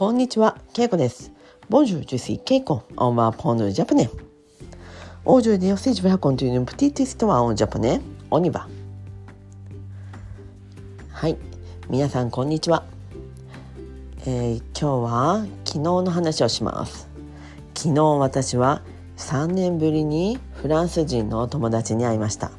こんにちは、ケイコです。ボンジュ、ジュシー、ケイコ、オンマポンヌ、ジャパネ。オージュデヨセジブラコンというプティティストアオンジャパネ、オニバ。はい、皆さん、こんにちは、え。今日は昨日の話をします。昨日、私は3年ぶりにフランス人の友達に会いました。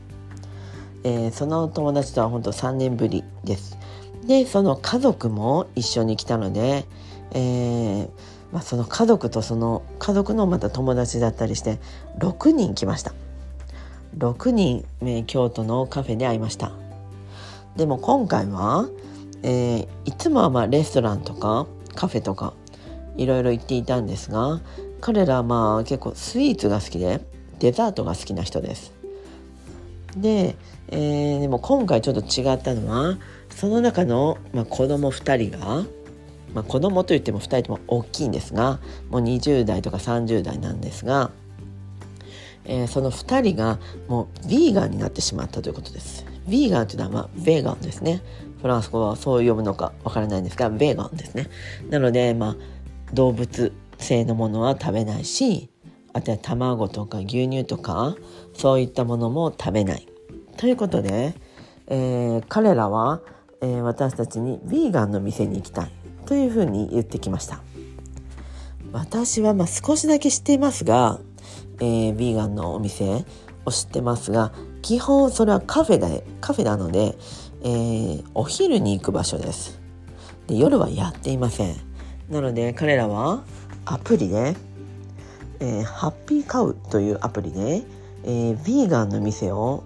え、その友達とは本当3年ぶりです。で、その家族も一緒に来たので、えーまあ、その家族とその家族のまた友達だったりして6人来ました。6人、えー京都のカフェで会いました。でも今回は、えーいつもはまあレストランとかカフェとかいろいろ行っていたんですが彼らはまあ結構スイーツが好きでデザートが好きな人です。で、えーでも今回ちょっと違ったのはその中の、まあ、子供2人が、まあ、子供といっても2人とも大きいんですがもう20代とか30代なんですが、えーその2人がもうヴィーガンになってしまったということです。ヴィーガンというのは、まあ、ベーガンですね。フランス語はそう読むのかわからないんですがベーガンですね。なので、まあ、動物性のものは食べないしあとは卵とか牛乳とかそういったものも食べない。ということで、えー彼らは、えー私たちにヴィーガンの店に行きたいというふうに言ってきました。私はまあ少しだけ知っていますが、えーヴィーガンのお店を知ってますが基本それはカフェでカフェなので、えーお昼に行く場所です。で夜はやっていません。なので彼らはアプリで、えーハッピーカウというアプリで、えーヴィーガンの店を、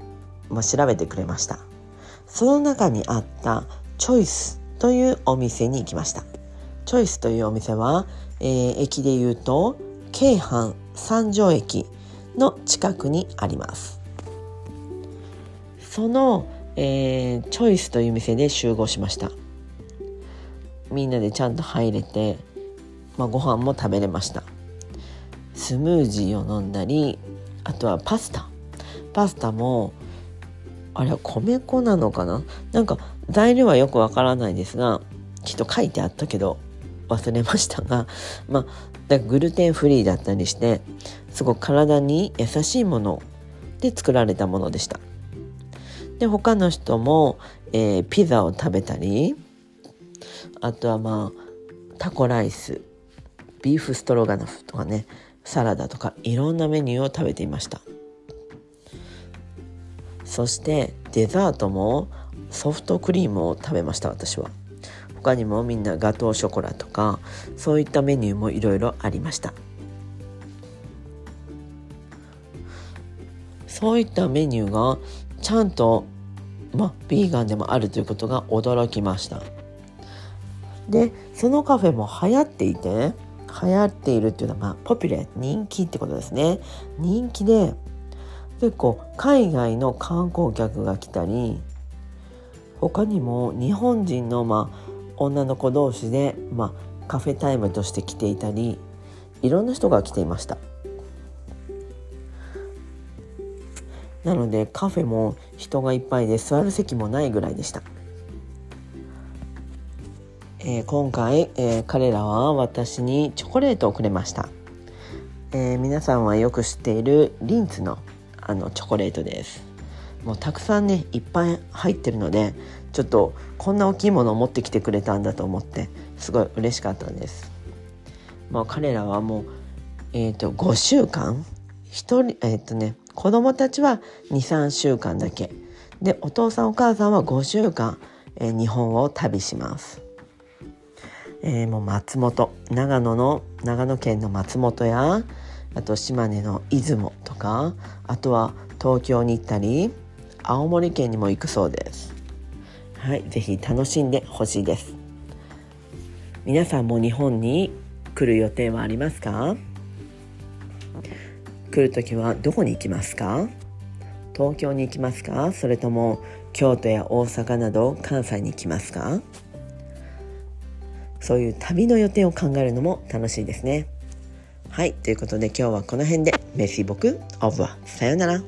まあ、調べてくれました。その中にあったチョイスというお店に行きました。チョイスというお店は、えー駅で言うと京阪三条駅の近くにあります。その、えーチョイスという店で集合しました。みんなでちゃんと入れて、まあ、ご飯も食べれました。スムージーを飲んだりあとはパスタ。パスタもあれは米粉なのかな？なんか材料はよくわからないですがきっと書いてあったけど忘れましたが まあグルテンフリーだったりしてすごく体に優しいもので作られたものでした。で他の人も、えーピザを食べたりあとはまあタコライスビーフストロガノフとかねサラダとかいろんなメニューを食べていました。そしてデザートもソフトクリームを食べました私は。他にもみんなガトーショコラとかそういったメニューもいろいろありました。そういったメニューがちゃんとまあビーガンでもあるということが驚きました。でそのカフェも流行っていて流行っているっていうのはまあポピュラー人気ってことですね。人気で結構海外の観光客が来たり他にも日本人のまあ女の子同士で、まあ、カフェタイムとして来ていたりいろんな人が来ていました。なのでカフェも人がいっぱいで座る席もないぐらいでした、えー今回、えー彼らは私にチョコレートをくれました、えー皆さんはよく知っているリンツのあのチョコレートです。もうたくさんねいっぱい入ってるのでちょっとこんな大きいものを持ってきてくれたんだと思ってすごい嬉しかったんです。もう彼らはもうえっ、と5週間一人えっ、とね子供たちは23週間だけ。でお父さんお母さんは5週間、えー日本を旅します。えーもう松本長野の長野県の松本やあと島根の出雲とかあとは東京に行ったり青森県にも行くそうです。はいぜひ楽しんでほしいです。皆さんも日本に来る予定はありますか？来る時はどこに行きますか？東京に行きますか？それとも京都や大阪など関西に行きますか？そういう旅の予定を考えるのも楽しいですね。はいということで今日はこの辺で。メシボクオブはさようなら。